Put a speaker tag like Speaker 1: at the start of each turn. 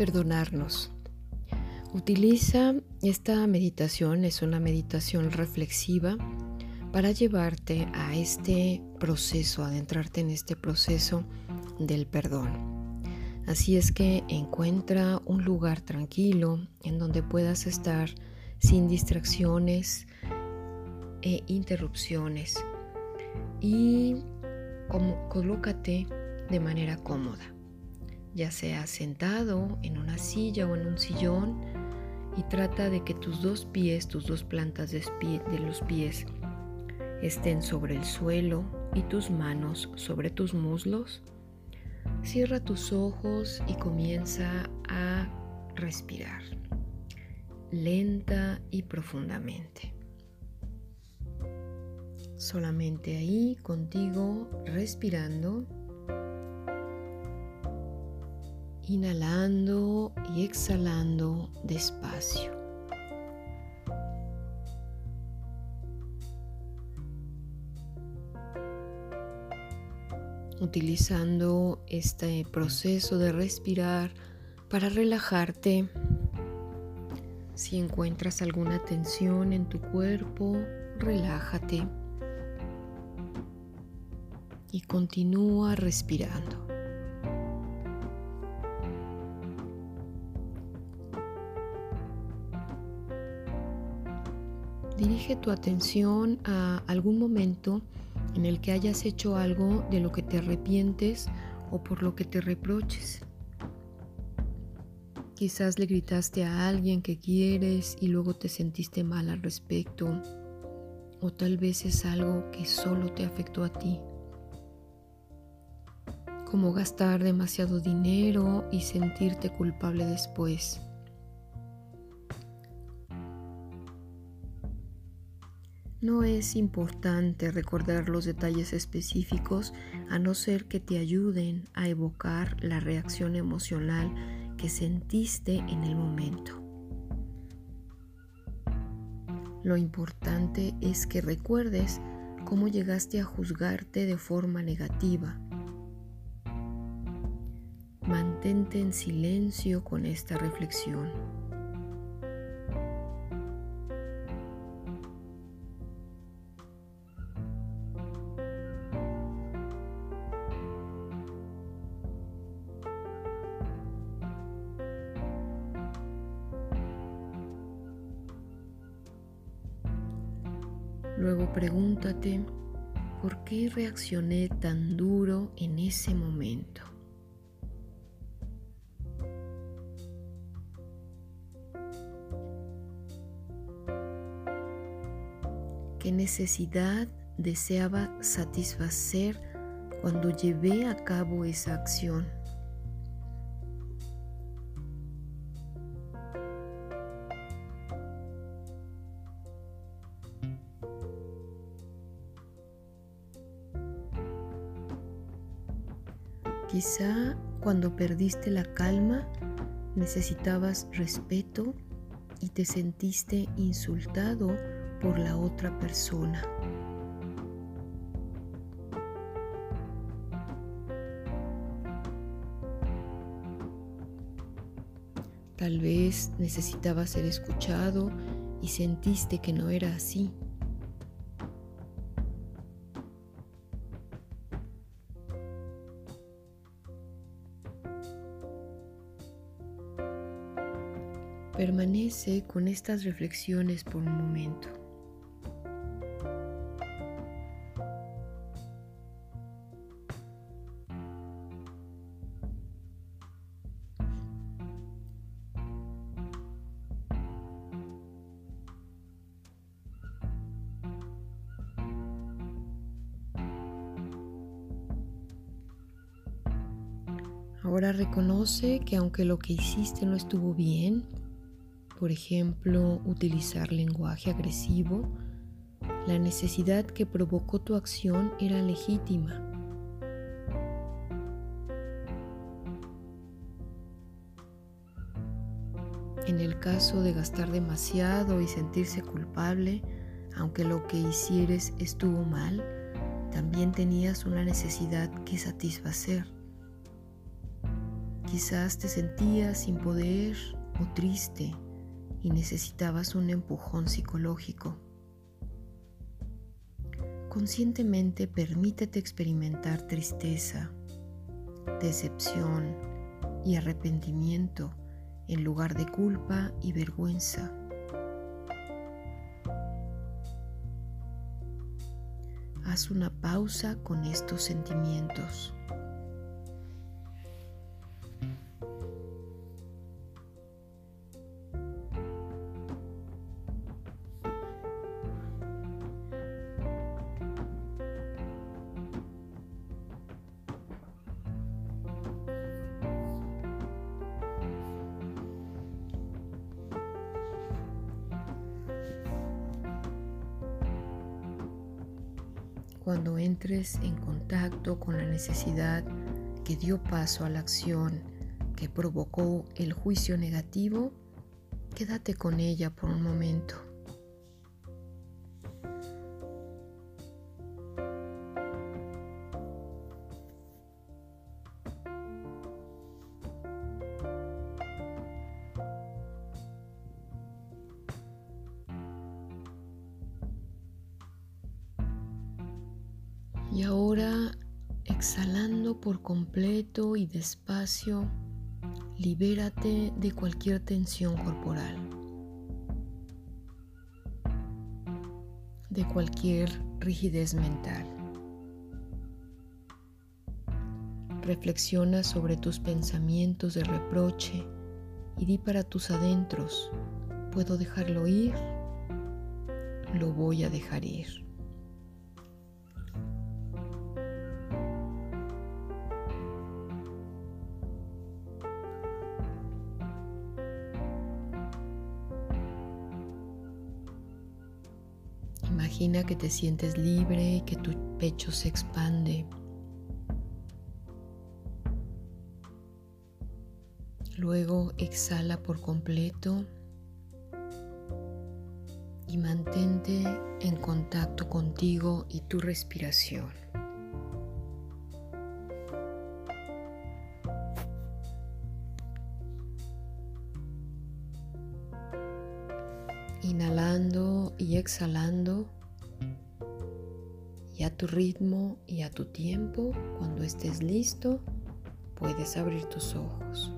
Speaker 1: perdonarnos. Utiliza esta meditación, es una meditación reflexiva para llevarte a este proceso, adentrarte en este proceso del perdón. Así es que encuentra un lugar tranquilo en donde puedas estar sin distracciones e interrupciones y colócate de manera cómoda ya sea sentado en una silla o en un sillón, y trata de que tus dos pies, tus dos plantas de, los pies estén sobre el suelo y tus manos sobre tus muslos. Cierra tus ojos y comienza a respirar lenta y profundamente. Solamente ahí contigo respirando inhalando y exhalando despacio. Utilizando este proceso de respirar para relajarte. Si encuentras alguna tensión en tu cuerpo, relájate y continúa respirando. Tu atención a algún momento en el que hayas hecho algo de lo que te arrepientes o por lo que te reproches. Quizás le gritaste a alguien que quieres y luego te sentiste mal al respecto. O tal vez es algo que solo te afectó a ti. Como gastar demasiado dinero y sentirte culpable después. No es importante recordar los detalles específicos a no ser que te ayuden a evocar la reacción emocional que sentiste en el momento. Lo importante es que recuerdes cómo llegaste a juzgarte de forma negativa. Mantente en silencio con esta reflexión. Luego pregúntate, ¿por qué reaccioné tan duro en ese momento? ¿Qué necesidad deseaba satisfacer cuando llevé a cabo esa acción? Quizá cuando perdiste la calma necesitabas respeto y te sentiste insultado por la otra persona. Tal vez necesitabas ser escuchado y sentiste que no era así. Permanece con estas reflexiones por un momento. Ahora reconoce que aunque lo que hiciste no estuvo bien, por ejemplo, utilizar lenguaje agresivo, la necesidad que provocó tu acción era legítima. En el caso de gastar demasiado y sentirse culpable, aunque lo que hicieres estuvo mal, también tenías una necesidad que satisfacer. Quizás te sentías sin poder o triste y necesitabas un empujón psicológico. Conscientemente permítete experimentar tristeza, decepción y arrepentimiento en lugar de culpa y vergüenza. Haz una pausa con estos sentimientos. Cuando entres en contacto con la necesidad que dio paso a la acción que provocó el juicio negativo, quédate con ella por un momento. Y ahora, exhalando por completo y despacio, libérate de cualquier tensión corporal, de cualquier rigidez mental. Reflexiona sobre tus pensamientos de reproche y di para tus adentros, ¿puedo dejarlo ir? Lo voy a dejar ir. Imagina que te sientes libre y que tu pecho se expande. Luego exhala por completo y mantente en contacto contigo y tu respiración. Y exhalando y a tu ritmo y a tu tiempo, cuando estés listo, puedes abrir tus ojos.